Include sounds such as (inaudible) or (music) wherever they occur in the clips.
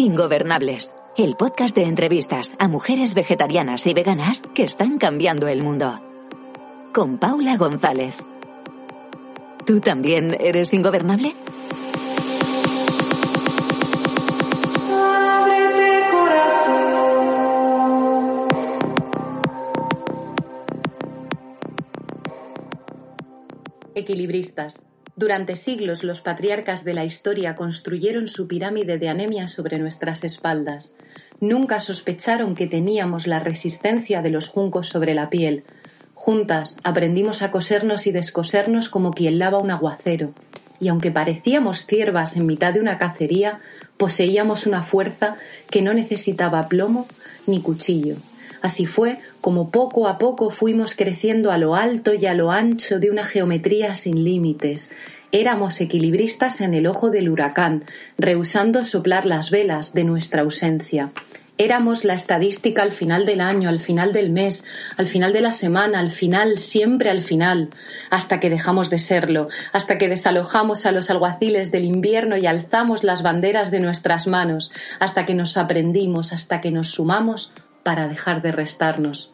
Ingobernables, el podcast de entrevistas a mujeres vegetarianas y veganas que están cambiando el mundo. Con Paula González. ¿Tú también eres ingobernable? Equilibristas. Durante siglos los patriarcas de la historia construyeron su pirámide de anemia sobre nuestras espaldas. Nunca sospecharon que teníamos la resistencia de los juncos sobre la piel. Juntas aprendimos a cosernos y descosernos como quien lava un aguacero. Y aunque parecíamos ciervas en mitad de una cacería, poseíamos una fuerza que no necesitaba plomo ni cuchillo. Así fue como poco a poco fuimos creciendo a lo alto y a lo ancho de una geometría sin límites. Éramos equilibristas en el ojo del huracán, rehusando soplar las velas de nuestra ausencia. Éramos la estadística al final del año, al final del mes, al final de la semana, al final, siempre al final, hasta que dejamos de serlo, hasta que desalojamos a los alguaciles del invierno y alzamos las banderas de nuestras manos, hasta que nos aprendimos, hasta que nos sumamos para dejar de restarnos.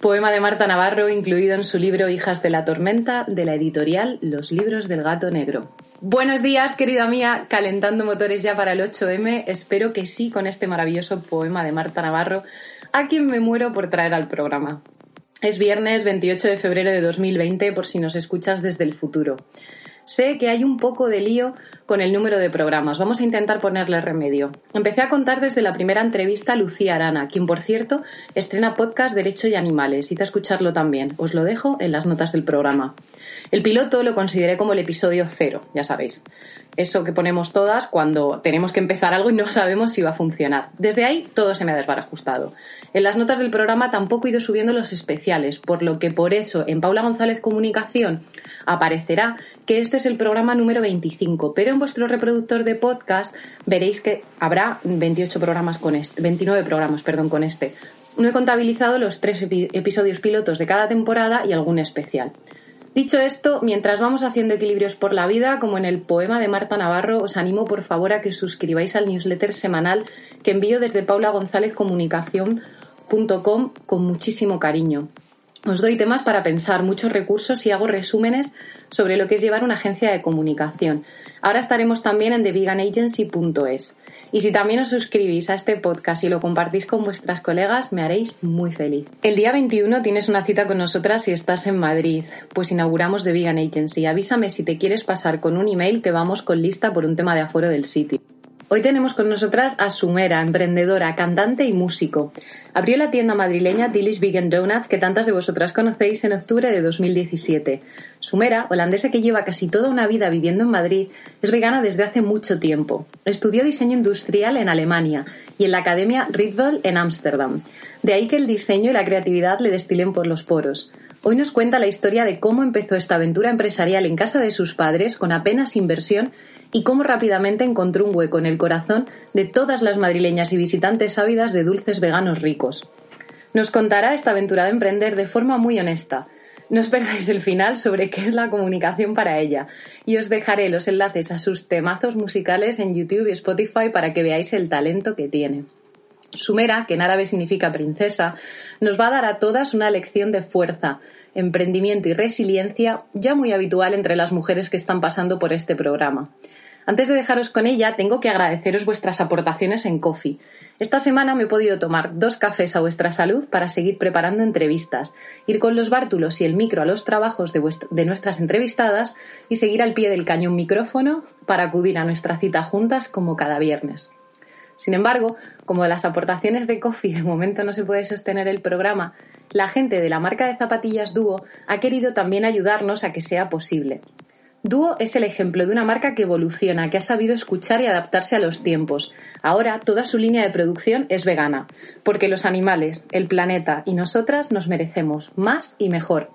Poema de Marta Navarro incluido en su libro Hijas de la Tormenta de la editorial Los Libros del Gato Negro. Buenos días, querida mía, calentando motores ya para el 8M. Espero que sí con este maravilloso poema de Marta Navarro, a quien me muero por traer al programa. Es viernes 28 de febrero de 2020 por si nos escuchas desde el futuro. Sé que hay un poco de lío con el número de programas. Vamos a intentar ponerle remedio. Empecé a contar desde la primera entrevista a Lucía Arana, quien, por cierto, estrena podcast Derecho y Animales. Id a escucharlo también. Os lo dejo en las notas del programa. El piloto lo consideré como el episodio cero, ya sabéis. Eso que ponemos todas cuando tenemos que empezar algo y no sabemos si va a funcionar. Desde ahí todo se me ha desbarajustado. En las notas del programa tampoco he ido subiendo los especiales, por lo que por eso en Paula González Comunicación aparecerá que este es el programa número 25, pero en vuestro reproductor de podcast veréis que habrá 28 programas con este, 29 programas, perdón, con este. No he contabilizado los tres epi episodios pilotos de cada temporada y algún especial. Dicho esto, mientras vamos haciendo equilibrios por la vida, como en el poema de Marta Navarro, os animo por favor a que suscribáis al newsletter semanal que envío desde paulagonzalezcomunicación.com con muchísimo cariño. Os doy temas para pensar, muchos recursos y hago resúmenes sobre lo que es llevar una agencia de comunicación. Ahora estaremos también en theveganagency.es. Y si también os suscribís a este podcast y lo compartís con vuestras colegas, me haréis muy feliz. El día 21 tienes una cita con nosotras si estás en Madrid, pues inauguramos The Vegan Agency. Avísame si te quieres pasar con un email que vamos con lista por un tema de aforo del sitio. Hoy tenemos con nosotras a Sumera, emprendedora, cantante y músico. Abrió la tienda madrileña Delish Vegan Donuts que tantas de vosotras conocéis en octubre de 2017. Sumera, holandesa que lleva casi toda una vida viviendo en Madrid, es vegana desde hace mucho tiempo. Estudió diseño industrial en Alemania y en la Academia Rietveld en Ámsterdam. De ahí que el diseño y la creatividad le destilen por los poros. Hoy nos cuenta la historia de cómo empezó esta aventura empresarial en casa de sus padres con apenas inversión y cómo rápidamente encontró un hueco en el corazón de todas las madrileñas y visitantes ávidas de dulces veganos ricos. Nos contará esta aventura de emprender de forma muy honesta. No os perdáis el final sobre qué es la comunicación para ella y os dejaré los enlaces a sus temazos musicales en YouTube y Spotify para que veáis el talento que tiene. Sumera, que en árabe significa princesa, nos va a dar a todas una lección de fuerza, emprendimiento y resiliencia ya muy habitual entre las mujeres que están pasando por este programa. Antes de dejaros con ella, tengo que agradeceros vuestras aportaciones en Coffee. Esta semana me he podido tomar dos cafés a vuestra salud para seguir preparando entrevistas, ir con los bártulos y el micro a los trabajos de, nuestras entrevistadas y seguir al pie del cañón micrófono para acudir a nuestra cita juntas como cada viernes. Sin embargo, como las aportaciones de Coffee de momento no se puede sostener el programa, la gente de la marca de zapatillas Duo ha querido también ayudarnos a que sea posible. Duo es el ejemplo de una marca que evoluciona, que ha sabido escuchar y adaptarse a los tiempos. Ahora toda su línea de producción es vegana, porque los animales, el planeta y nosotras nos merecemos más y mejor.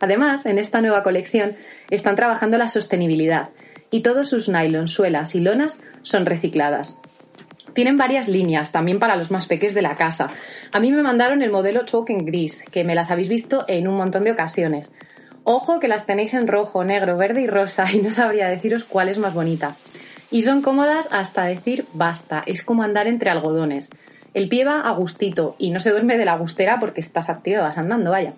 Además, en esta nueva colección están trabajando la sostenibilidad y todos sus nylon, suelas y lonas son recicladas. Tienen varias líneas, también para los más peques de la casa. A mí me mandaron el modelo Token Gris, que me las habéis visto en un montón de ocasiones. Ojo que las tenéis en rojo, negro, verde y rosa y no sabría deciros cuál es más bonita. Y son cómodas hasta decir basta, es como andar entre algodones. El pie va a gustito y no se duerme de la gustera porque estás activa, vas andando, vaya.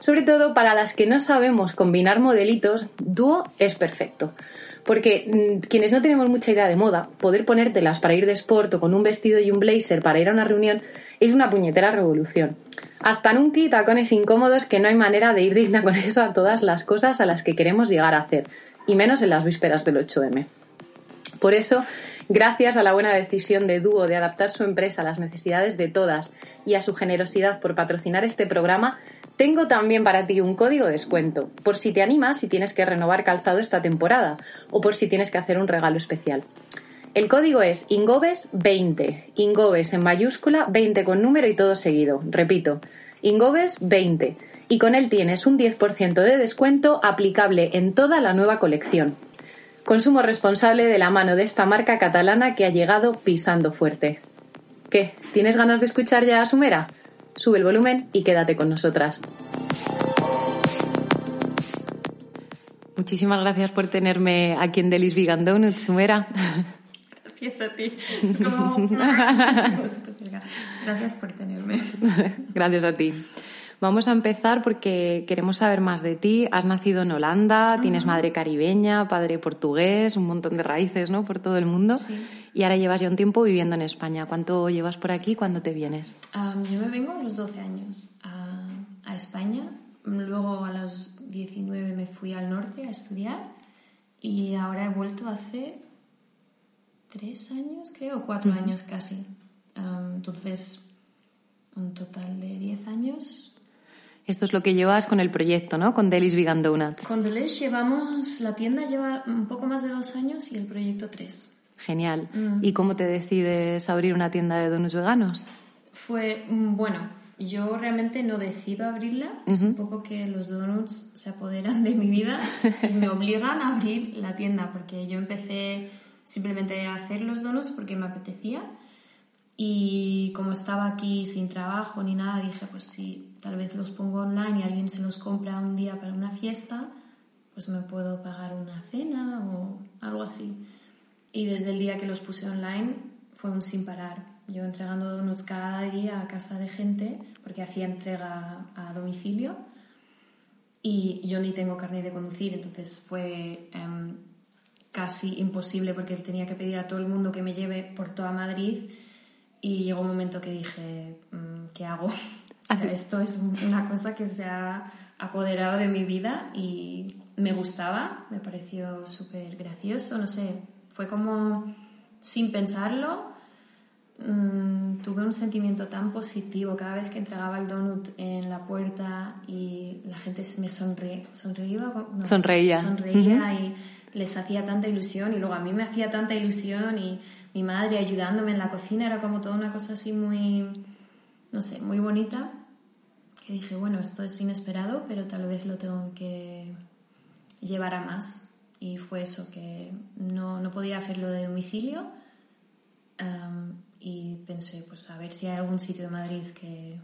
Sobre todo para las que no sabemos combinar modelitos, dúo es perfecto. Porque mm, quienes no tenemos mucha idea de moda, poder ponértelas para ir de sport o con un vestido y un blazer para ir a una reunión es una puñetera revolución. Hasta nunca y tacones incómodos que no hay manera de ir digna con eso a todas las cosas a las que queremos llegar a hacer, y menos en las vísperas del 8M. Por eso, gracias a la buena decisión de Dúo de adaptar su empresa a las necesidades de todas y a su generosidad por patrocinar este programa, tengo también para ti un código de descuento, por si te animas si tienes que renovar calzado esta temporada o por si tienes que hacer un regalo especial. El código es Ingobes20. Ingobes en mayúscula, 20 con número y todo seguido. Repito, Ingobes20. Y con él tienes un 10% de descuento aplicable en toda la nueva colección. Consumo responsable de la mano de esta marca catalana que ha llegado pisando fuerte. ¿Qué? ¿Tienes ganas de escuchar ya a Sumera? Sube el volumen y quédate con nosotras. Muchísimas gracias por tenerme aquí en Delis Vegan Sumera. Gracias a ti. Es como... (laughs) Gracias por tenerme. (laughs) Gracias a ti. Vamos a empezar porque queremos saber más de ti. Has nacido en Holanda, tienes madre caribeña, padre portugués, un montón de raíces, ¿no? Por todo el mundo. Sí. Y ahora llevas ya un tiempo viviendo en España. ¿Cuánto llevas por aquí? ¿Cuándo te vienes? Um, yo me vengo a los 12 años a, a España. Luego a los 19 me fui al norte a estudiar y ahora he vuelto hace tres años, creo, cuatro años casi. Um, entonces, un total de 10 años. Esto es lo que llevas con el proyecto, ¿no? Con Delis Vegan Donuts. Con Delish llevamos, la tienda lleva un poco más de dos años y el proyecto tres. Genial. ¿Y cómo te decides abrir una tienda de donuts veganos? Fue, mm, bueno, yo realmente no decido abrirla, es un poco que los donuts se apoderan de mi vida y me (laughs) obligan a abrir la tienda, porque yo empecé simplemente hacer los donuts porque me apetecía y como estaba aquí sin trabajo ni nada, dije, pues si tal vez los pongo online y alguien se los compra un día para una fiesta, pues me puedo pagar una cena o algo así. Y desde el día que los puse online fue un sin parar. Yo entregando donuts cada día a casa de gente, porque hacía entrega a domicilio. Y yo ni tengo carnet de conducir, entonces fue em, casi imposible porque tenía que pedir a todo el mundo que me lleve por toda Madrid. Y llegó un momento que dije, mm, ¿qué hago? (laughs) O sea, esto es una cosa que se ha apoderado de mi vida y me gustaba, me pareció súper gracioso, no sé, fue como sin pensarlo, mm, tuve un sentimiento tan positivo cada vez que entregaba el donut en la puerta y la gente me sonre, sonreía, no, Sonreía. sonreía y les hacía tanta ilusión y luego a mí me hacía tanta ilusión y mi madre ayudándome en la cocina era como toda una cosa así muy, no sé, muy bonita que dije, bueno, esto es inesperado, pero tal vez lo tengo que llevar a más. Y fue eso, que no, no podía hacerlo de domicilio. um, y pensé, pues a ver si hay algún sitio de Madrid que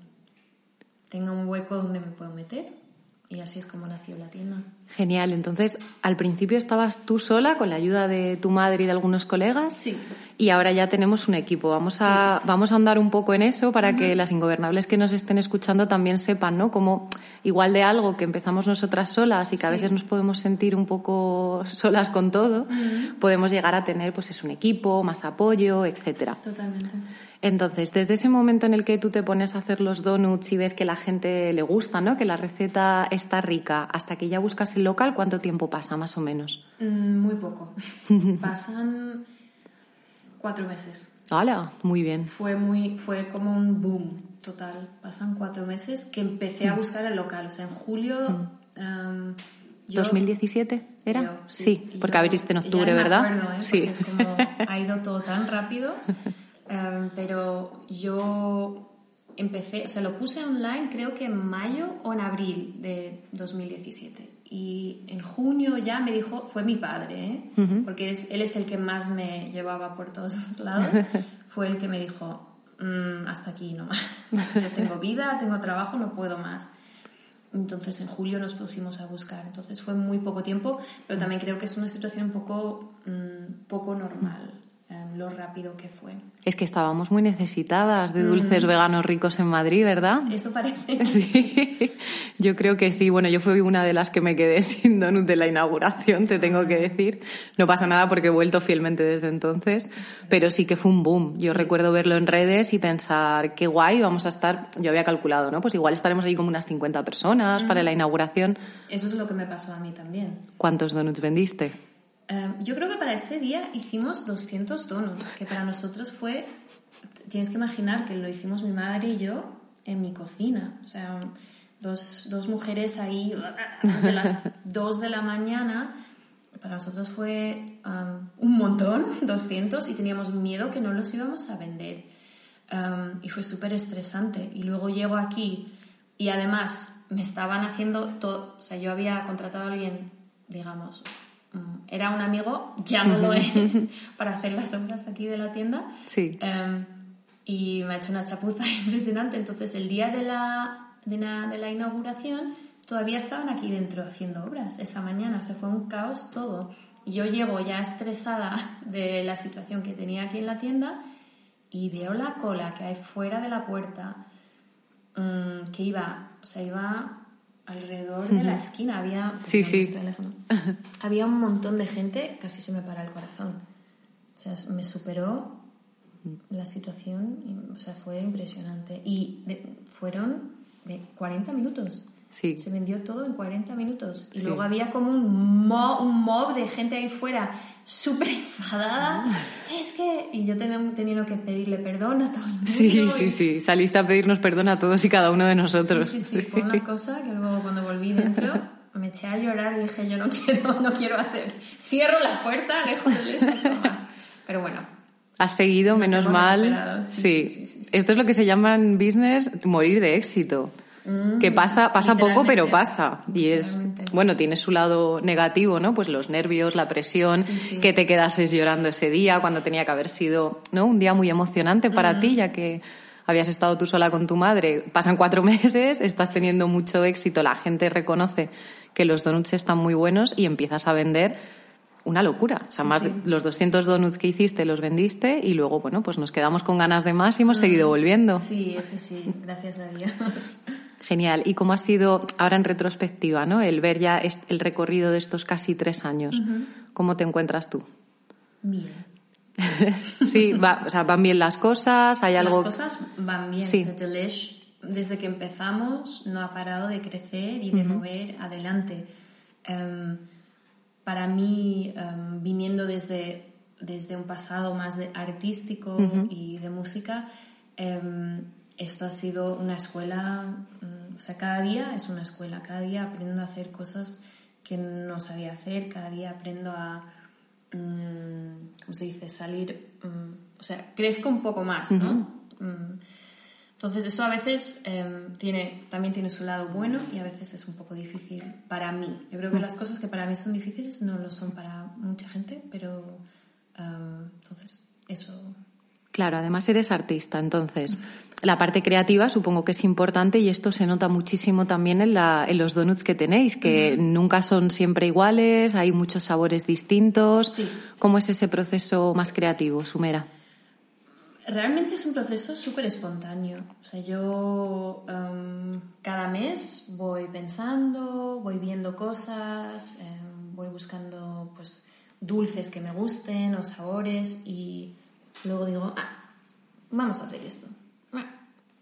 tenga un hueco donde me puedo meter. Y así es como nació la tienda. Genial. Entonces, al principio estabas tú sola con la ayuda de tu madre y de algunos colegas. Sí. Y ahora ya tenemos un equipo. Vamos a, vamos a andar un poco en eso para que las ingobernables que nos estén escuchando también sepan, ¿no? Como igual de algo que empezamos nosotras solas y que a veces nos podemos sentir un poco (laughs) solas con todo, podemos llegar a tener, pues, es un equipo, más apoyo, etcétera. Totalmente. Entonces, desde ese momento en el que tú te pones a hacer los donuts y ves que la gente le gusta, ¿no? Que la receta está rica, hasta que ya buscas el local, ¿cuánto tiempo pasa más o menos? Mm, Muy poco. (laughs) Pasan Cuatro meses. ¡Hala! Muy bien. Fue, muy, fue como un boom total. Pasan cuatro meses que empecé a buscar el local. O sea, en julio... em, yo- ¿2017 era? yo, sí, porque yo- abriste en ya octubre, me ¿verdad? acuerdo, ¿eh? Sí. Es como ha ido todo tan rápido. (laughs) Em, pero yo empecé, o sea, lo puse online creo que en mayo o en abril de 2017. Y en junio ya me dijo, fue mi padre, ¿eh? porque es- él es el que más me llevaba por todos (laughs) los lados. (laughs) fue el que me dijo, "Mm, hasta aquí no más. Yo tengo vida, tengo trabajo, no puedo más. Entonces en julio nos pusimos a buscar. Entonces fue muy poco tiempo, pero también creo que es una situación un poco, mm, poco normal, em, lo rápido que fue. Es que estábamos muy necesitadas de Mm. dulces veganos ricos en Madrid, ¿verdad? Eso parece. (laughs) Sí, yo creo que sí. Bueno, yo fui una de las que me quedé (laughs) sin donut de la inauguración, te tengo que decir. No pasa nada porque he vuelto fielmente desde entonces, pero sí que fue un boom. Yo recuerdo verlo en redes y pensar, qué guay, vamos a estar, yo había calculado, ¿no? Pues igual estaremos ahí como unas 50 personas para la inauguración. Eso es lo que me pasó a mí también. ¿Cuántos donuts vendiste? Em, yo creo que para ese día hicimos 200 donuts, que para nosotros fue, tienes que imaginar que lo hicimos mi madre y yo en mi cocina, o sea, dos, dos mujeres ahí (laughs) desde las 2 de la mañana, para nosotros fue em, un montón, (laughs) 200, y teníamos miedo que no los íbamos a vender. Em, y fue súper estresante. Y luego llego aquí y además me estaban haciendo todo, o sea, yo había contratado a alguien, digamos, era un amigo, ya no lo es, (laughs) para hacer las obras aquí de la tienda. Sí. Em, y me ha hecho una chapuza (laughs) impresionante. Entonces, el día de la, de la, de la inauguración, todavía estaban aquí dentro haciendo obras esa mañana. O sea, fue un caos todo. Y yo llego ya estresada (laughs) de la situación que tenía aquí en la tienda y veo la cola que hay fuera de la puerta mm, que iba, o sea, iba alrededor de la esquina. Había, Sí, sí. (laughs) Había un montón de gente, casi se me para el corazón. O sea, me superó la situación, o sea, fue impresionante. Y de- fueron de 40 minutos. Sí. Se vendió todo en 40 minutos. Y luego había como un mob, un mob de gente ahí fuera súper enfadada. Es que... Y yo ten- teniendo que pedirle perdón a todo el mundo. Sí, y- sí, sí. Saliste a pedirnos perdón a todos y cada uno de nosotros. Sí, sí, sí, fue una cosa que luego cuando volví dentro me eché a llorar y dije yo no quiero, no quiero hacer. Cierro la puerta, lejos de eso, no más. Pero bueno, Has seguido, Nos menos mal. sí, sí. Esto es lo que se llama en business morir de éxito. Que pasa, pasa poco, pero Mm, pasa. Y es, bueno, tiene su lado negativo, ¿no? Pues los nervios, la presión, Sí, sí. que te quedases llorando ese día cuando tenía que haber sido, ¿no? Un día muy emocionante Mm. para ti, ya que habías estado tú sola con tu madre. Pasan cuatro (laughs) meses, estás teniendo mucho éxito, la gente reconoce que los donuts están muy buenos y empiezas a vender una locura. O sea, Sí, más sí. de los 200 donuts que hiciste los vendiste y luego, bueno, pues nos quedamos con ganas de más y Mm. hemos seguido volviendo. sí, eso sí, gracias a Dios. (laughs) Genial. ¿Y cómo ha sido ahora en retrospectiva, ¿no? El ver ya el recorrido de estos casi tres años. ¿Cómo te encuentras tú? Bien. (laughs) Sí, va, o sea, van bien las cosas, hay algo. Las cosas van bien. Sí. O sea, Delish, desde que empezamos, no ha parado de crecer y de mover adelante. Em, para mí, em, viniendo desde, desde un pasado más de artístico y de música, em, esto ha sido una escuela, mm, o sea, cada día es una escuela, cada día aprendo a hacer cosas que no sabía hacer, cada día aprendo a, mm, ¿cómo se dice?, salir, mm, o sea, crezco un poco más, ¿no? Entonces eso a veces em, tiene, también tiene su lado bueno y a veces es un poco difícil para mí. Yo creo que las cosas que para mí son difíciles no lo son para mucha gente, pero em, entonces eso Claro, además eres artista, entonces la parte creativa supongo que es importante y esto se nota muchísimo también en, la- en los donuts que tenéis, que nunca son siempre iguales, hay muchos sabores distintos. Sí. ¿Cómo es ese proceso más creativo, Sumera? Realmente es un proceso súper espontáneo. O sea, yo em, cada mes voy pensando, voy viendo cosas, em, voy buscando pues dulces que me gusten o sabores y luego digo, ah, vamos a hacer esto. Ah,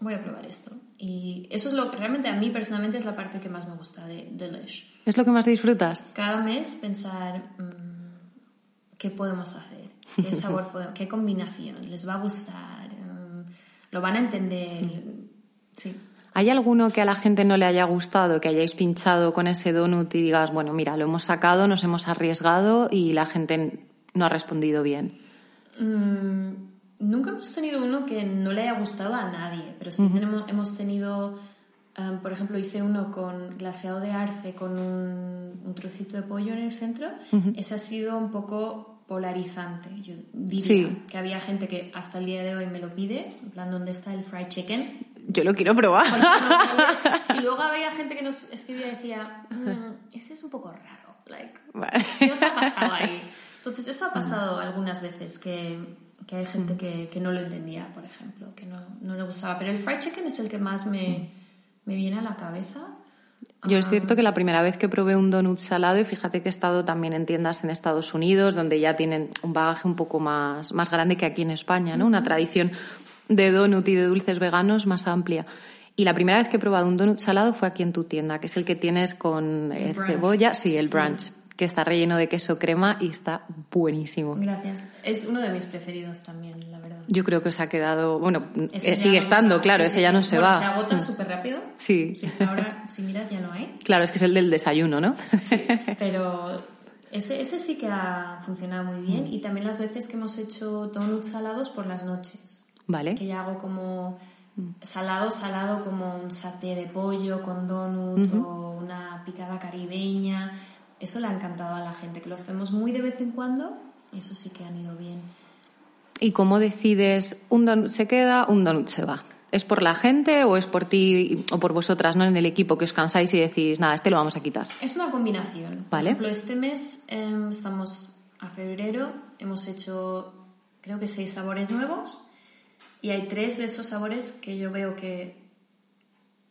Voy a probar esto. Y eso es lo que realmente a mí personalmente es la parte que más me gusta de Delish. ¿Es lo que más disfrutas? Cada mes pensar mm, qué podemos hacer. qué (laughs) sabor, podemos- qué combinación, les va a gustar, em, lo van a entender. Sí. ¿Hay alguno que a la gente no le haya gustado, que hayáis pinchado con ese donut y digas, bueno, mira, lo hemos sacado, nos hemos arriesgado y la gente no ha respondido bien? Mm, nunca hemos tenido uno que no le haya gustado a nadie, pero sí tenemos, hemos tenido, em, por ejemplo, hice uno con glaseado de arce con un, un trocito de pollo en el centro. Ese ha sido un poco polarizante. Yo diría Sí. que había gente que hasta el día de hoy me lo pide, en plan, ¿dónde está el fried chicken? Yo lo quiero probar. (laughs) y luego había gente que nos escribía y decía, "Mm, ese es un poco raro. Like. ¿Qué os ha pasado ahí? Entonces, eso ha pasado algunas veces, que, que hay gente que, que no lo entendía, por ejemplo, que no, no le gustaba. Pero el fried chicken es el que más me, me viene a la cabeza. Yo es cierto que la primera vez que probé un donut salado, y fíjate que he estado también en tiendas en Estados Unidos, donde ya tienen un bagaje un poco más, más grande que aquí en España, ¿no? Una tradición de donut y de dulces veganos más amplia. Y la primera vez que he probado un donut salado fue aquí en tu tienda, que es el que tienes con eh, cebolla, sí, el Sí. brunch, que está relleno de queso crema y está buenísimo. Gracias. Es uno de mis preferidos también, la verdad. Yo creo que se ha quedado, bueno, Ese eh, sigue estando, claro, Sí, ese sí, ya sí. no se Bueno, va. Se agota Mm. súper rápido. Sí. Sí, ahora, si miras, ya no hay. (laughs) Claro, es que es el del desayuno, ¿no? (laughs) Pero ese, ese sí que ha funcionado muy bien. Mm. Y también las veces que hemos hecho donuts salados por las noches. vale. Que ya hago como salado, salado, como un saté de pollo con donut o una picada caribeña. Eso le ha encantado a la gente, que lo hacemos muy de vez en cuando. Eso sí que han ido bien. ¿Y cómo decides un donut se queda, un donut se va? ¿Es por la gente o es por ti o por vosotras, no en el equipo que os cansáis y decís, nada, este lo vamos a quitar? Es una combinación. Por Vale. ejemplo, este mes em, estamos a febrero, hemos hecho creo que seis sabores nuevos y hay tres de esos sabores que yo veo que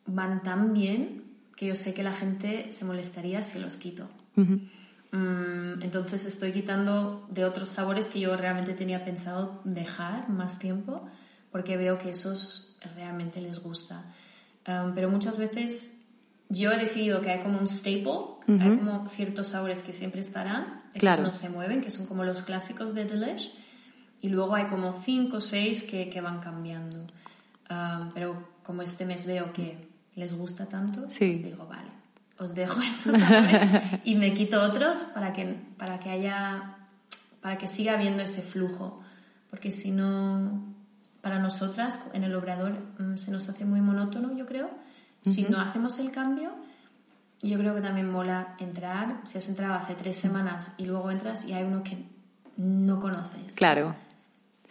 van tan bien que yo sé que la gente se molestaría si los quito. Mm, entonces estoy quitando de otros sabores que yo realmente tenía pensado dejar más tiempo porque veo que esos realmente les gusta. Um, pero muchas veces yo he decidido que hay como un staple, hay como ciertos sabores que siempre estarán, Claro. no se mueven, que son como los clásicos de Delish, y luego hay como cinco o seis que, que van cambiando. Um, pero como este mes veo que les gusta tanto, Sí. pues digo, vale, os dejo (laughs) esos y me quito otros para que, para que haya, para que siga habiendo ese flujo. Porque si no, para nosotras en el obrador mm, se nos hace muy monótono, yo creo. Si no hacemos el cambio, yo creo que también mola entrar. Si has entrado hace tres semanas y luego entras y hay uno que no conoces. Claro.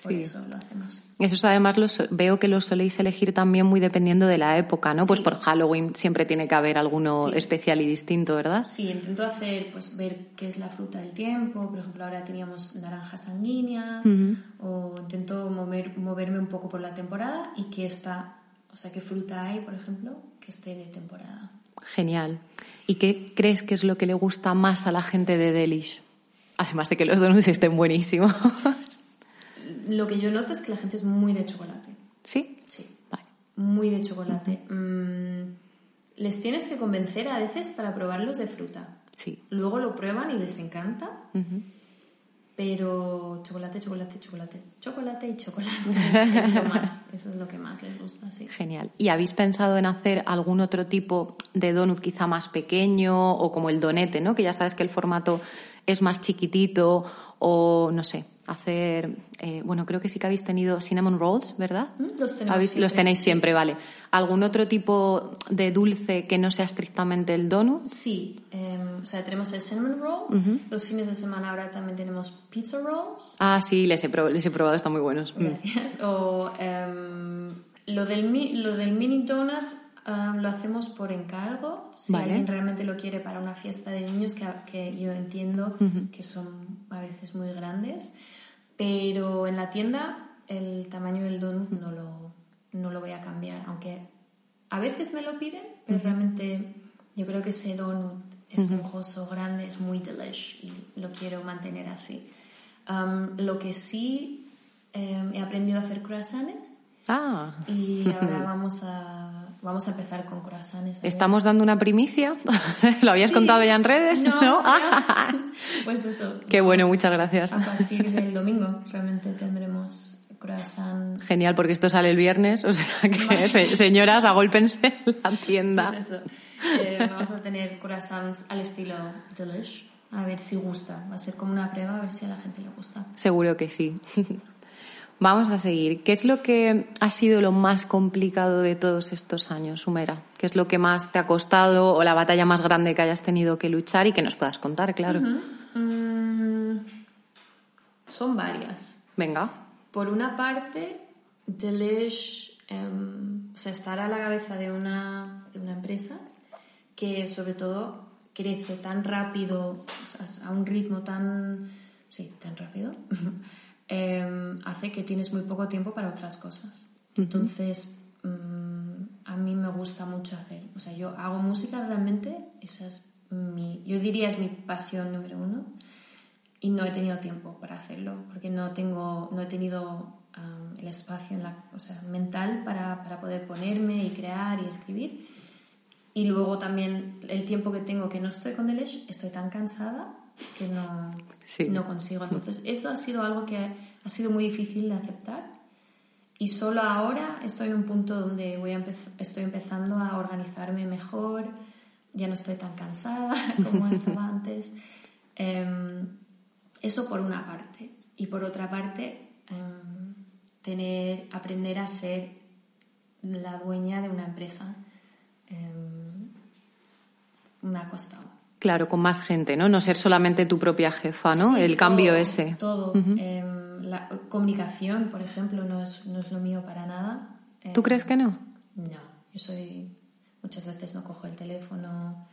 Por sí. eso lo hacemos. Eso además lo so- veo que lo soléis elegir también muy dependiendo de la época, ¿no? Pues Sí. por Halloween siempre tiene que haber alguno Sí. especial y distinto, ¿verdad? Sí, intento hacer, pues ver qué es la fruta del tiempo. Por ejemplo, ahora teníamos naranja sanguínea. O intento mover, moverme un poco por la temporada y que está, o sea, qué fruta hay, por ejemplo, que esté de temporada. Genial. ¿Y qué crees que es lo que le gusta más a la gente de Delish? Además de que los donuts (laughs) estén buenísimos. Lo que yo noto es que la gente es muy de chocolate. ¿Sí? Sí, Vale. muy de chocolate. Mm, les tienes que convencer a veces para probarlos de fruta. Sí. Luego lo prueban y les encanta. Pero chocolate, chocolate, chocolate, chocolate y chocolate. (laughs) es lo más, eso es lo que más les gusta, sí. Genial. ¿Y habéis pensado en hacer algún otro tipo de donut quizá más pequeño o como el donete, ¿no? Que ya sabes que el formato es más chiquitito o no sé, hacer, eh, bueno, creo que sí que habéis tenido cinnamon rolls, ¿verdad? Mm, Los tenemos Los tenéis siempre, vale. ¿Algún otro tipo de dulce que no sea estrictamente el donut? Sí, em, o sea, tenemos el cinnamon roll. Los fines de semana ahora también tenemos pizza rolls. Ah, sí, les he, prob- les he probado, están muy buenos. Mm. Gracias. O em, lo, del, lo del mini donut lo hacemos por encargo. Si Vale. alguien realmente lo quiere para una fiesta de niños, que, que yo entiendo que son a veces muy grandes. Pero en la tienda el tamaño del donut no lo, no lo voy a cambiar. Aunque a veces me lo piden, pero realmente yo creo que ese donut esponjoso, grande, es muy delish y lo quiero mantener así. Um, lo que sí em, he aprendido a hacer croissants Ah, y ahora (laughs) vamos a, vamos a empezar con croissants. ¿Estamos dando una primicia? (laughs) ¿Lo habías Sí. contado ya en redes? No, ¿No? no. (laughs) Pues eso. Qué bueno, muchas gracias. A partir del domingo realmente tendremos croissant. Genial, porque esto sale el viernes, o sea que, Vale. se- señoras, agólpense la tienda. Pues eso. Eh, vamos a tener croissants al estilo delish. A ver si gusta. Va a ser como una prueba, a ver si a la gente le gusta. Seguro que sí. (laughs) Vamos a seguir. ¿Qué es lo que ha sido lo más complicado de todos estos años, Sumera? ¿Qué es lo que más te ha costado o la batalla más grande que hayas tenido que luchar y que nos puedas contar, claro? Mm, son varias. Venga. Por una parte, Delish, em, o sea, estar a la cabeza de una, de una empresa que sobre todo crece tan rápido, o sea, a un ritmo tan, sí, tan rápido, em, hace que tienes muy poco tiempo para otras cosas. Entonces, mm, a mí me gusta mucho hacer, o sea, yo hago música realmente, esa es mi, yo diría es mi pasión número uno y no he tenido tiempo para hacerlo porque no tengo no he tenido um, el espacio en la, o sea, mental para, para poder ponerme y crear y escribir y luego también el tiempo que tengo que no estoy con Delish estoy tan cansada que no, Sí. no consigo entonces eso ha sido algo que ha sido muy difícil de aceptar y solo ahora estoy en un punto donde voy a empez- estoy empezando a organizarme mejor, ya no estoy tan cansada (laughs) como estaba (laughs) antes. Em, eso por una parte. Y por otra parte, em, tener, aprender a ser la dueña de una empresa em, me ha costado. Claro, con más gente, ¿no? No ser solamente tu propia jefa, ¿no? Sí, el cambio todo, ese. Todo. Em, la comunicación, por ejemplo, no es, no es lo mío para nada. ¿Tú Em, crees que no? No, yo soy. Muchas veces no cojo el teléfono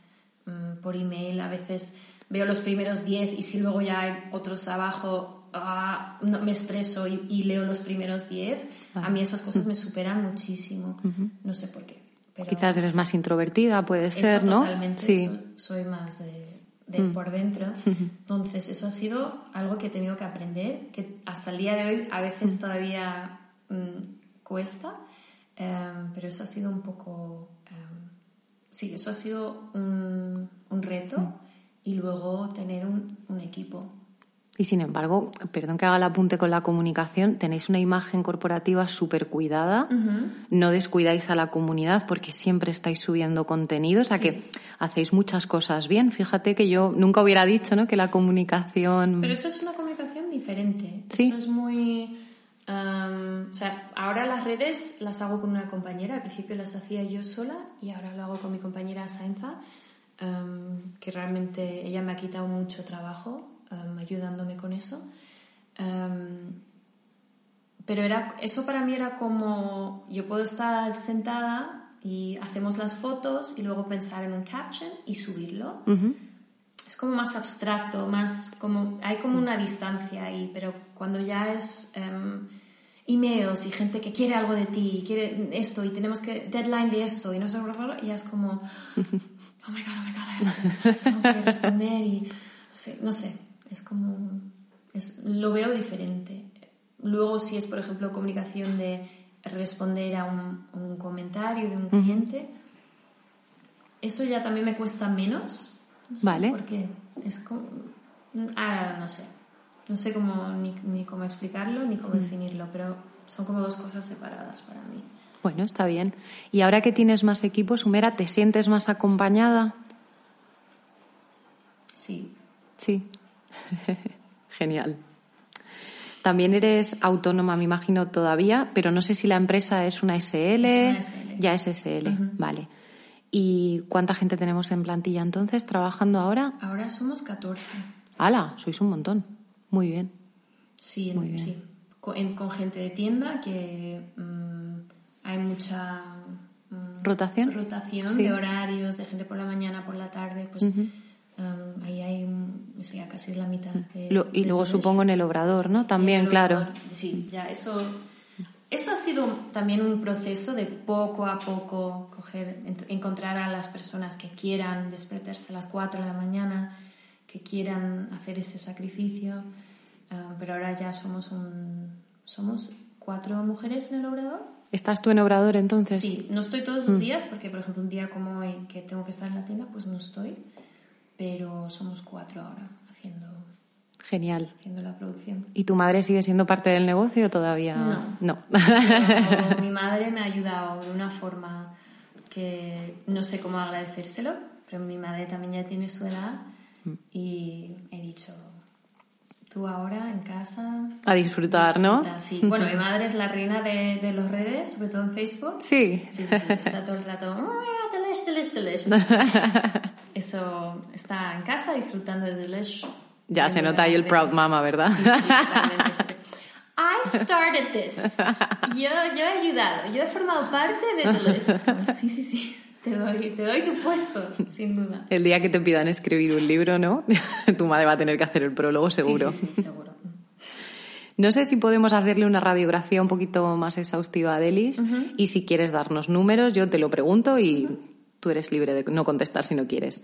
mm, por email, a veces veo los primeros 10 y si luego ya hay otros abajo, ah, no, me estreso y, y leo los primeros 10. A mí esas cosas me superan muchísimo. No sé por qué. Pero Quizás eres más introvertida, puede ser, ¿no? Totalmente, Sí. soy, soy más de, de por dentro. Entonces, eso ha sido algo que he tenido que aprender, que hasta el día de hoy a veces todavía mm, cuesta, em, pero eso ha sido un poco. em, sí, eso ha sido un, un reto y luego tener un, un equipo. Y sin embargo, perdón que haga el apunte con la comunicación, tenéis una imagen corporativa súper cuidada, no descuidáis a la comunidad porque siempre estáis subiendo contenido, o sea que hacéis muchas cosas bien. Fíjate que yo nunca hubiera dicho ¿no? que la comunicación... Pero eso es una comunicación diferente. Sí. Eso es muy... am, o sea, ahora las redes las hago con una compañera. Al principio las hacía yo sola y ahora lo hago con mi compañera Saenza, am, que realmente ella me ha quitado mucho trabajo am, ayudándome con eso. Am, pero era, eso para mí era como yo puedo estar sentada y hacemos las fotos y luego pensar en un caption y subirlo. Es como más abstracto, más como hay como una distancia ahí, pero cuando ya es em, emails y gente que quiere algo de ti, y quiere esto y tenemos que deadline de esto y no sé, ya es como (laughs) oh my god, oh my god, tengo que responder y no sé, no sé, es como es, lo veo diferente. Luego si es por ejemplo comunicación de responder a un, un comentario de un cliente, eso ya también me cuesta menos. No sé Vale. ¿Por qué? Es como... Ah, no sé. No sé cómo, ni, ni cómo explicarlo ni cómo definirlo, pero son como dos cosas separadas para mí. Bueno, está bien. Y ahora que tienes más equipos, Humera, ¿te sientes más acompañada? Sí. Sí. (laughs) Genial. También eres autónoma, me imagino, todavía, pero no sé si la empresa es una SL. Es una SL. Ya es SL, vale. ¿Y cuánta gente tenemos en plantilla entonces trabajando ahora? Ahora somos 14. ¡Hala! Sois un montón. Muy bien. Sí, Muy bien. sí. Con, en- con gente de tienda que mm, hay mucha mm, ¿Rotación? rotación Sí. de horarios, de gente por la mañana, por la tarde, pues mm, ahí hay un, o sea, casi es la mitad de, Lo- y de luego supongo en el obrador, ¿no? También, claro. Sí, ya eso, eso ha sido también un proceso de poco a poco coger, en- encontrar a las personas que quieran despertarse a las 4 de la mañana, que quieran hacer ese sacrificio. Ah, pero ahora ya somos un, somos cuatro mujeres en el obrador. ¿Estás tú en Obrador entonces? Sí, no estoy todos Mm. los días porque, por ejemplo, un día como hoy que tengo que estar en la tienda, pues no estoy. Pero somos cuatro ahora haciendo, Genial. haciendo la producción. ¿Y tu madre sigue siendo parte del negocio todavía No. no? Pero mi madre me ha ayudado de una forma que no sé cómo agradecérselo, pero mi madre también ya tiene su edad y he dicho, tú ahora en casa... A disfrutar, ¿no? disfruta". Sí, bueno, mi madre es la reina de, de los redes, sobre todo en Facebook. Sí. Sí, sí, sí, está todo el rato, delish, delish. (laughs) Eso, está en casa disfrutando de delish. Ya se nota ahí el proud mama, ¿verdad? Sí, sí. I started this. Yo, yo he ayudado, yo he formado parte de Delish. Sí, sí, sí. Te doy, te doy tu puesto, sin duda. El día que te pidan escribir un libro, ¿no? (laughs) tu madre va a tener que hacer el prólogo, seguro. Sí, sí, sí, seguro. No sé si podemos hacerle una radiografía un poquito más exhaustiva a Delis y si quieres darnos números, yo te lo pregunto y tú eres libre de no contestar si no quieres.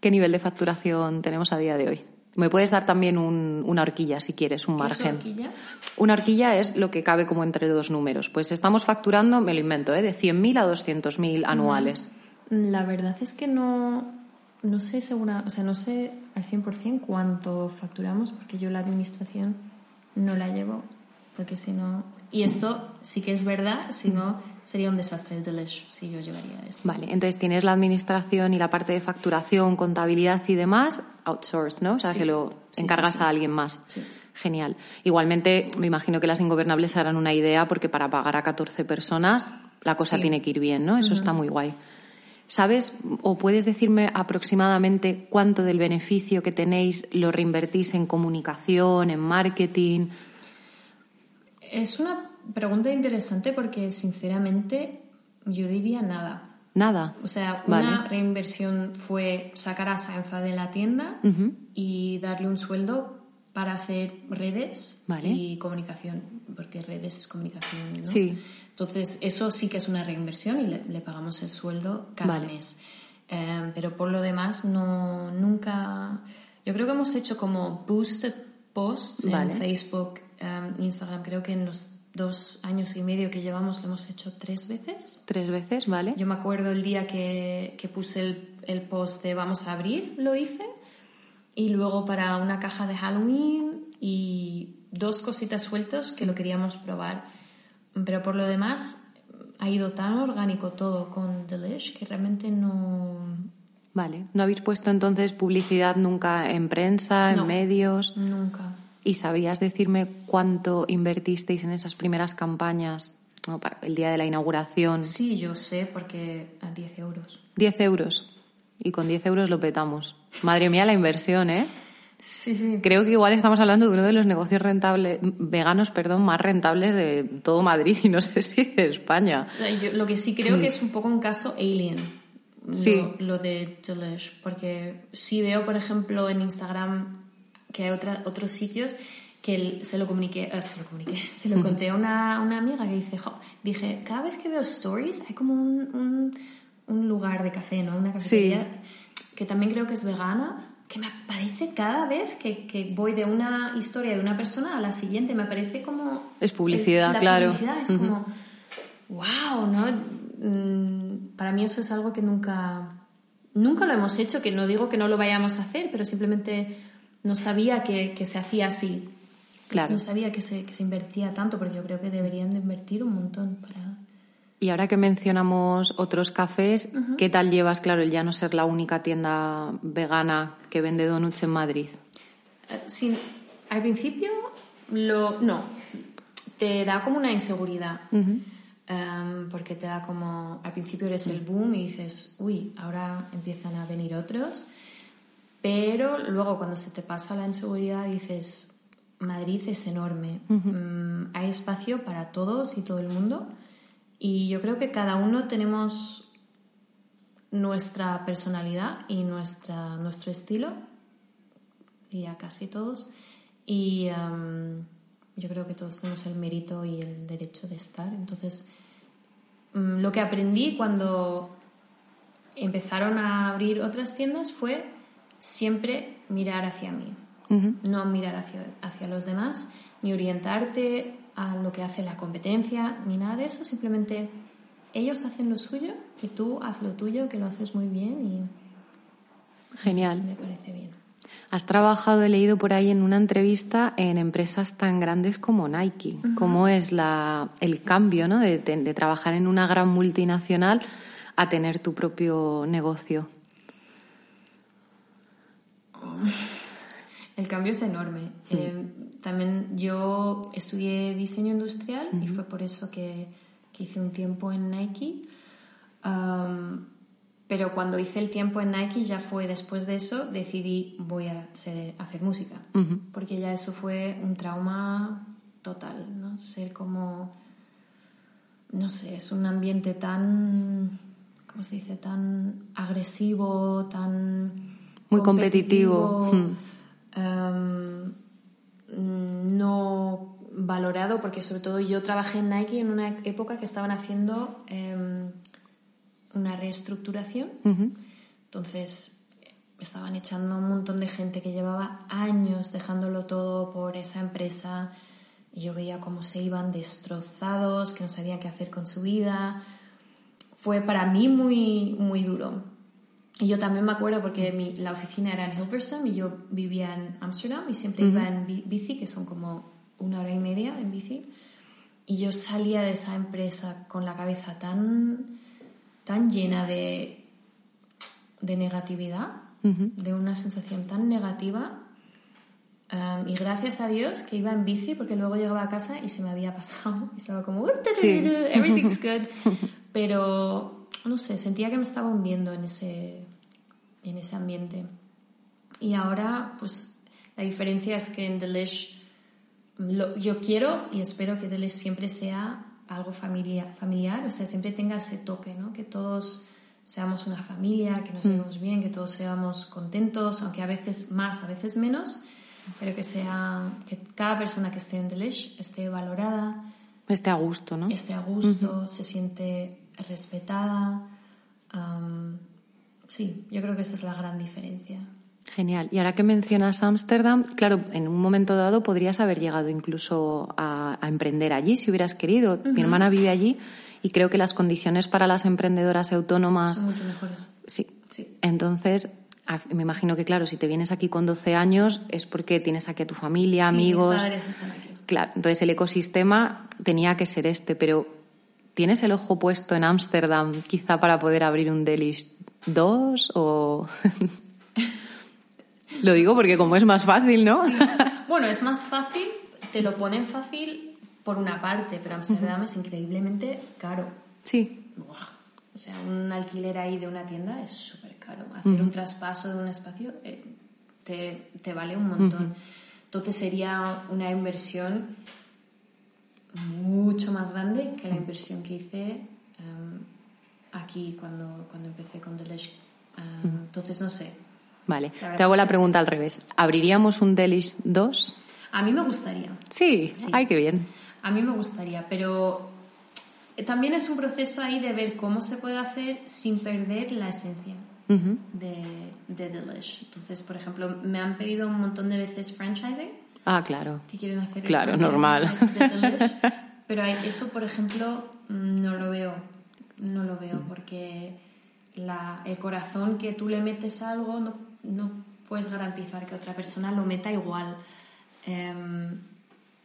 ¿Qué nivel de facturación tenemos a día de hoy? Me puedes dar también un- una horquilla si quieres, un ¿Qué es margen. horquilla? Una horquilla es lo que cabe como entre dos números. Pues estamos facturando, me lo invento, ¿eh? de 100.000 a 200.000 anuales. La verdad es que no, no sé segura, o sea, no sé al 100% cuánto facturamos porque yo la administración no la llevo porque si no y esto sí que es verdad, si no sería un desastre el delish si yo llevaría esto. Vale, entonces tienes la administración y la parte de facturación, contabilidad y demás, outsource, ¿no? O sea, Sí. se lo encargas sí, sí. a alguien más. Sí. Genial. Igualmente, me imagino que las ingobernables harán una idea porque para pagar a 14 personas la cosa tiene que ir bien, ¿no? Eso está muy guay. ¿Sabes o puedes decirme aproximadamente cuánto del beneficio que tenéis lo reinvertís en comunicación, en marketing? Es una pregunta interesante porque sinceramente yo diría nada. Nada. O sea, Vale. una reinversión fue sacar a Sanfa de la tienda y darle un sueldo para hacer redes Vale. y comunicación, porque redes es comunicación, ¿no? Sí. Entonces, eso sí que es una reinversión y le, le pagamos el sueldo cada Vale. mes. Eh, pero por lo demás, no, nunca... Yo creo que hemos hecho como boosted posts Vale. en Facebook, eh, Instagram. Creo que en los dos años y medio que llevamos lo hemos hecho tres veces. Tres veces, ¿vale? Yo me acuerdo el día que, que puse el, el post de vamos a abrir, lo hice. Y luego para una caja de Halloween y dos cositas sueltas que lo queríamos probar. Pero por lo demás ha ido tan orgánico todo con Delish que realmente no... Vale. ¿No habéis puesto entonces publicidad nunca en prensa, en No. medios? Nunca. ¿Y sabrías decirme cuánto invertisteis en esas primeras campañas? el día de la inauguración. Sí, yo sé porque a 10 euros. 10 euros. Y con 10 euros lo petamos. Madre mía, la inversión, ¿eh? Sí, sí. Creo que igual estamos hablando de uno de los negocios rentables, veganos, perdón, más rentables de todo Madrid y no sé (laughs) si de España. Yo lo que sí creo que es un poco un caso alien. lo- Sí. Lo, de Delish. Porque sí veo, por ejemplo, en Instagram que hay otra- otros sitios que se lo comuniqué, eh, se lo comuniqué, (laughs) se lo conté a una, una amiga que dice, "Jo", dije, cada vez que veo stories hay como un, un, un lugar de café, ¿no? Una cafetería que también creo que es vegana, que me aparece cada vez que, que voy de una historia de una persona a la siguiente, me aparece como... Es publicidad, la claro. publicidad es como, wow, ¿no? Mm, Para mí eso es algo que nunca, nunca lo hemos hecho, que no digo que no lo vayamos a hacer, pero simplemente no sabía que, que se hacía así. Claro. No sabía que se, que se invertía tanto, pero yo creo que deberían de invertir un montón para... Y ahora que mencionamos otros cafés, ¿qué tal llevas, claro, el ya no ser la única tienda vegana que vende donuts en Madrid? Eh, sin- al principio, lo, no, te da como una inseguridad. Em, porque te da como, al principio eres el boom y dices, uy, ahora empiezan a venir otros. Pero luego cuando se te pasa la inseguridad dices, Madrid es enorme, Mm, hay espacio para todos y todo el mundo. Y yo creo que cada uno tenemos nuestra personalidad y nuestra, nuestro estilo diría casi todos. Y em, yo creo que todos tenemos el mérito y el derecho de estar. Entonces, mm, lo que aprendí cuando empezaron a abrir otras tiendas fue siempre mirar hacia mí, no mirar hacia, hacia los demás, ni orientarte a lo que hace la competencia ni nada de eso, simplemente ellos hacen lo suyo y tú haz lo tuyo, que lo haces muy bien y Genial. me parece bien. Has trabajado, he leído por ahí en una entrevista, en empresas tan grandes como Nike. ¿Cómo es la, el cambio ¿no? de, de- de trabajar en una gran multinacional a tener tu propio negocio? (laughs) El cambio es enorme. Eh, también yo estudié diseño industrial y fue por eso que, que hice un tiempo en Nike. Pero cuando hice el tiempo en Nike ya fue después de eso decidí voy a ser- hacer música. Porque ya eso fue un trauma total, ¿no? Ser como... No sé, es un ambiente tan... ¿Cómo se dice? Tan agresivo, tan... Muy competitivo. Em, no valorado porque sobre todo yo trabajé en Nike en una época que estaban haciendo em, una reestructuración. Entonces estaban echando un montón de gente que llevaba años dejándolo todo por esa empresa. Y yo veía cómo se iban destrozados que no sabían qué hacer con su vida. Fue para mí muy muy duro y yo también me acuerdo porque mi- la oficina era en Hilversum y yo vivía en Ámsterdam y siempre iba en bi- bici, que son como una hora y media en bici. Y yo salía de esa empresa con la cabeza tan, tan llena de, de negatividad, de una sensación tan negativa. Um, y gracias a Dios que iba en bici porque luego llegaba a casa y se me había pasado. Y (laughs) estaba como, Sí. everything's (laughs) good. Pero, no sé, sentía que me estaba hundiendo en ese, en ese ambiente. Y ahora, pues, la diferencia es que en Delish lo- yo quiero y espero que Delish siempre sea algo familia, familiar, o sea, siempre tenga ese toque, ¿no? Que todos seamos una familia, que nos llevemos bien, que todos seamos contentos, aunque a veces más, a veces menos, pero que sea que cada persona que esté en Delish esté valorada, Esté a gusto, ¿no? esté a gusto, se siente respetada. am, sí, yo creo que esa es la gran diferencia. Genial. Y ahora que mencionas Ámsterdam, claro, en un momento dado podrías haber llegado incluso a, a emprender allí si hubieras querido. Mi hermana vive allí y creo que las condiciones para las emprendedoras autónomas Son mucho mejores. Sí. Sí. Entonces, me imagino que, claro, si te vienes aquí con 12 años es porque tienes aquí a tu familia, Sí, amigos. Mis padres están aquí. Claro, entonces el ecosistema tenía que ser este, pero ¿tienes el ojo puesto en Ámsterdam quizá para poder abrir un Delish 2 o...? (laughs) Lo digo porque como es más fácil, ¿no? Bueno, es más fácil, te lo ponen fácil por una parte, pero Amsterdam es increíblemente caro. Sí. Buah. O sea, un alquiler ahí de una tienda es súper caro. Hacer un traspaso de un espacio eh, te, te vale un montón. Entonces sería una inversión mucho más grande que la inversión que hice em, aquí cuando, cuando empecé con Delish. Em, Entonces, no sé. Vale, te hago la pregunta al revés. ¿Abriríamos un Delish 2? A mí me gustaría. Sí. Sí. Ay, qué bien. A mí me gustaría, pero eh, también es un proceso ahí de ver cómo se puede hacer sin perder la esencia de Delish. Entonces, por ejemplo, me han pedido un montón de veces franchising, Ah, claro. que quieren hacer Claro, normal. (laughs) (laughs) pero eso, por ejemplo, mm, no lo veo. No lo veo porque la- el corazón que tú le metes a algo no, no puedes garantizar que otra persona lo meta igual. Em,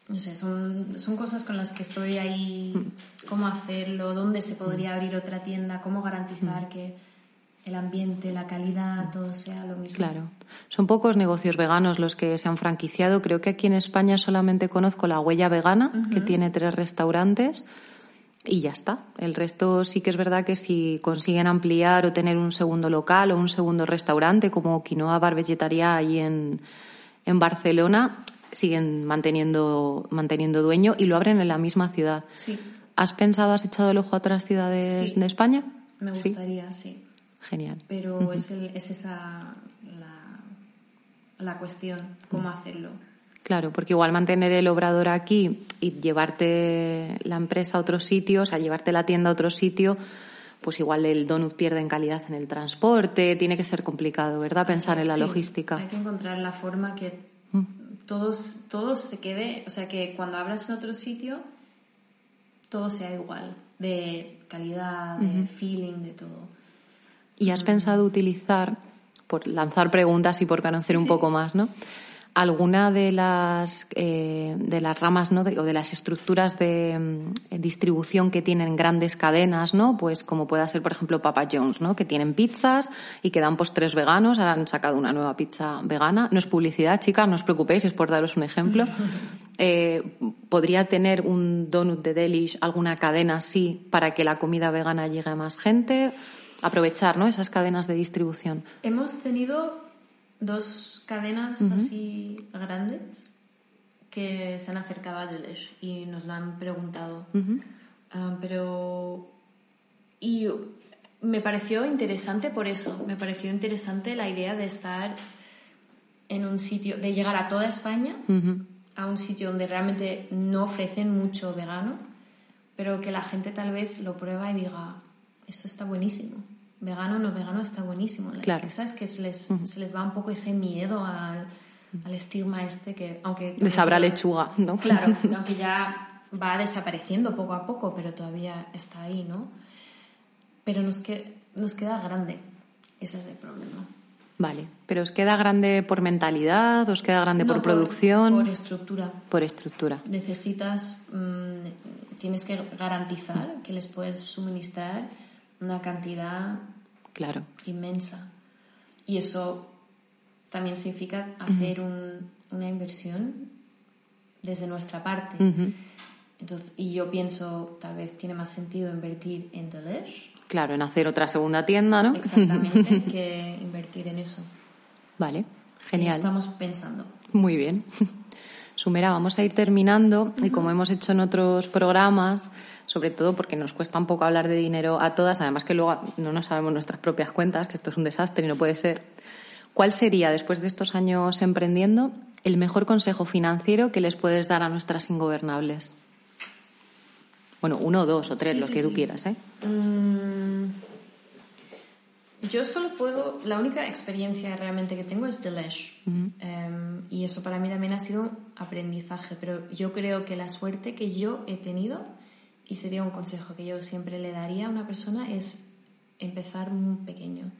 no sé, son, son cosas con las que estoy ahí, cómo hacerlo, dónde se podría abrir otra tienda, cómo garantizar que el ambiente, la calidad, todo sea lo mismo. Claro. Son pocos negocios veganos los que se han franquiciado. Creo que aquí en España solamente conozco la Huella Vegana, que tiene tres restaurantes. Y ya está. El resto sí que es verdad que si consiguen ampliar o tener un segundo local o un segundo restaurante, como Quinoa Bar Vegetaria ahí en, en Barcelona, siguen manteniendo, manteniendo dueño y lo abren en la misma ciudad. Sí, ¿Has pensado, has echado el ojo a otras ciudades Sí. de España? me Sí. gustaría, sí. Genial. Pero es, el- es esa la, la cuestión, cómo hacerlo. Claro, porque igual mantener el obrador aquí y llevarte la empresa a otro sitio, o sea, llevarte la tienda a otro sitio, pues igual el donut pierde en calidad en el transporte, tiene que ser complicado, ¿verdad? Pensar en la logística. Hay que encontrar la forma que todos, todo se quede, o sea, que cuando abras en otro sitio, todo sea igual, de calidad, de feeling, de todo. ¿Y has pensado utilizar, por lanzar preguntas y por conocer un poco más, ¿no? alguna de las, eh, de las ramas ¿no? de, o de las estructuras de mm, distribución que tienen grandes cadenas, ¿no? pues como pueda ser, por ejemplo, Papa John's, ¿no? que tienen pizzas y que dan postres veganos. Ahora han sacado una nueva pizza vegana. No es publicidad, chicas, no os preocupéis, es por daros un ejemplo. (laughs) Eh, ¿Podría tener un donut de Delish alguna cadena así para que la comida vegana llegue a más gente? Aprovechar ¿no? esas cadenas de distribución. Hemos tenido dos cadenas así grandes que se han acercado a Delish y nos lo han preguntado. Ah, pero. Y me pareció interesante por eso. Me pareció interesante la idea de estar en un sitio, de llegar a toda España, a un sitio donde realmente no ofrecen mucho vegano, pero que la gente tal vez lo prueba y diga, eso está buenísimo vegano o no vegano está buenísimo. Claro. ¿Sabes? Que se les, se les va un poco ese miedo al, al estigma este que, aunque... De sabrá lechuga, ¿no? Claro, (laughs) aunque ya va desapareciendo poco a poco, pero todavía está ahí, ¿no? Pero nos, que, nos queda grande. Ese es el problema. Vale, pero ¿os queda grande por mentalidad? ¿Os queda grande por, producción? Por estructura. Por estructura. Necesitas, mm, tienes que garantizar que les puedes suministrar una cantidad claro. inmensa. Y eso también significa hacer una inversión desde nuestra parte. Entonces, y yo pienso, tal vez tiene más sentido invertir en Delish. Claro, en hacer otra segunda tienda, ¿no? Exactamente, (laughs) que invertir en eso. Vale, genial. estamos pensando. Muy bien. (laughs) Sumera, vamos a ir terminando y como hemos hecho en otros programas, sobre todo porque nos cuesta un poco hablar de dinero a todas, además que luego no nos sabemos nuestras propias cuentas, que esto es un desastre y no puede ser. ¿Cuál sería, después de estos años emprendiendo, el mejor consejo financiero que les puedes dar a nuestras ingobernables? Bueno, uno, dos o tres, lo que tú quieras, ¿eh? Mm, yo solo puedo, la única experiencia realmente que tengo es Delish. Em, y eso para mí también ha sido un aprendizaje, pero yo creo que la suerte que yo he tenido y sería un consejo que yo siempre le daría a una persona es empezar muy pequeño.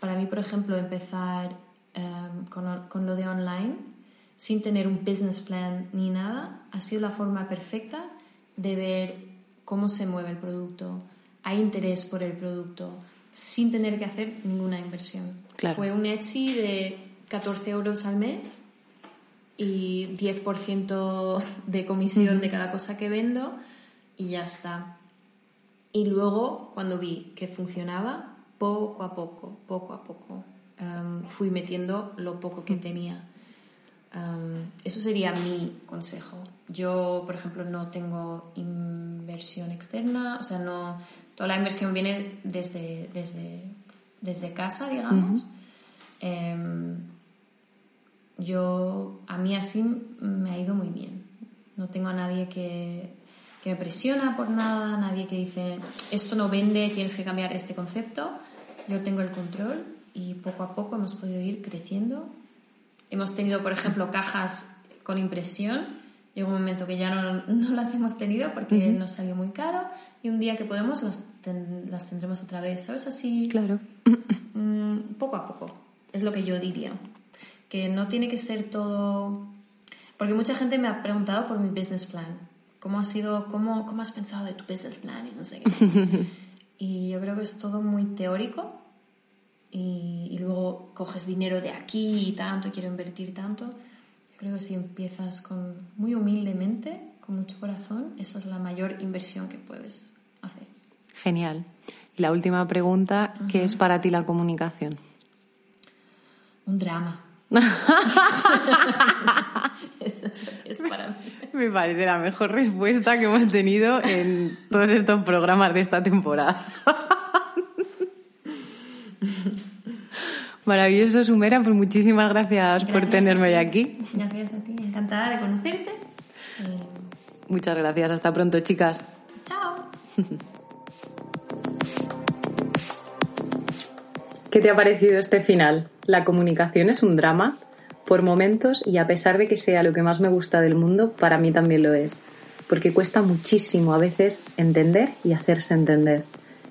Para mí, por ejemplo, empezar em, con, con, lo de online sin tener un business plan ni nada ha sido la forma perfecta de ver cómo se mueve el producto, hay interés por el producto, sin tener que hacer ninguna inversión. Fue un Etsy de 14 euros al mes y 10% de comisión de cada cosa que vendo y ya está. Y luego, cuando vi que funcionaba, poco a poco, poco a poco, em, fui metiendo lo poco que tenía. Em, eso sería mi consejo. Yo, por ejemplo, no tengo inversión externa, o sea, no, toda la inversión viene desde, desde, desde casa, digamos. Em, yo, a mí así me ha ido muy bien. No tengo a nadie que que me presiona por nada, nadie que dice esto no vende, tienes que cambiar este concepto. Yo tengo el control y poco a poco hemos podido ir creciendo. Hemos tenido, por ejemplo, cajas con impresión. Llegó un momento que ya no, no las hemos tenido porque nos salió muy caro y un día que podemos las, las tendremos otra vez, ¿sabes? Así. Claro. Mm, poco a poco. Es lo que yo diría. Que no tiene que ser todo. Porque mucha gente me ha preguntado por mi business plan cómo has sido, cómo, cómo has pensado de tu business plan y no sé qué. (laughs) y yo creo que es todo muy teórico y, y, luego coges dinero de aquí y tanto, quiero invertir tanto. Yo creo que si empiezas con muy humildemente, con mucho corazón, esa es la mayor inversión que puedes hacer. Genial. Y la última pregunta, ¿qué es para ti la comunicación? Un drama. (laughs) Eso es lo que es para mí. Me parece la mejor respuesta que hemos tenido en todos estos programas de esta temporada. (laughs) Maravilloso, Sumera, pues muchísimas gracias, por tenerme hoy aquí. Gracias a ti, encantada de conocerte. Muchas gracias, hasta pronto, chicas. Chao. ¿Qué te ha parecido este final? ¿La comunicación es un drama? Por momentos y a pesar de que sea lo que más me gusta del mundo, para mí también lo es, porque cuesta muchísimo a veces entender y hacerse entender.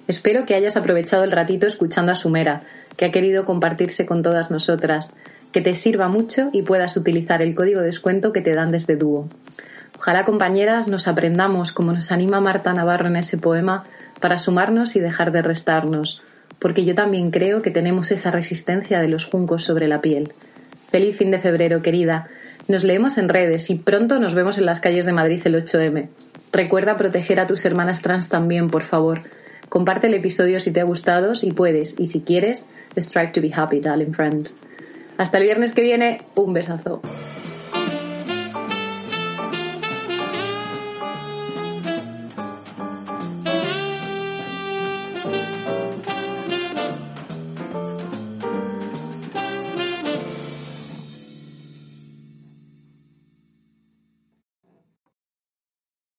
Espero que hayas aprovechado el ratito escuchando a Sumera, que ha querido compartirse con todas nosotras, que te sirva mucho y puedas utilizar el código de descuento que te dan desde Dúo. Ojalá, compañeras, nos aprendamos, como nos anima Marta Navarro en ese poema, para sumarnos y dejar de restarnos, porque yo también creo que tenemos esa resistencia de los juncos sobre la piel. Feliz fin de febrero, querida. Nos leemos en redes y pronto nos vemos en las calles de Madrid el 8M. Recuerda proteger a tus hermanas trans también, por favor. Comparte el episodio si te ha gustado, si puedes y si quieres, strive to be happy, darling friend. Hasta el viernes que viene, un besazo.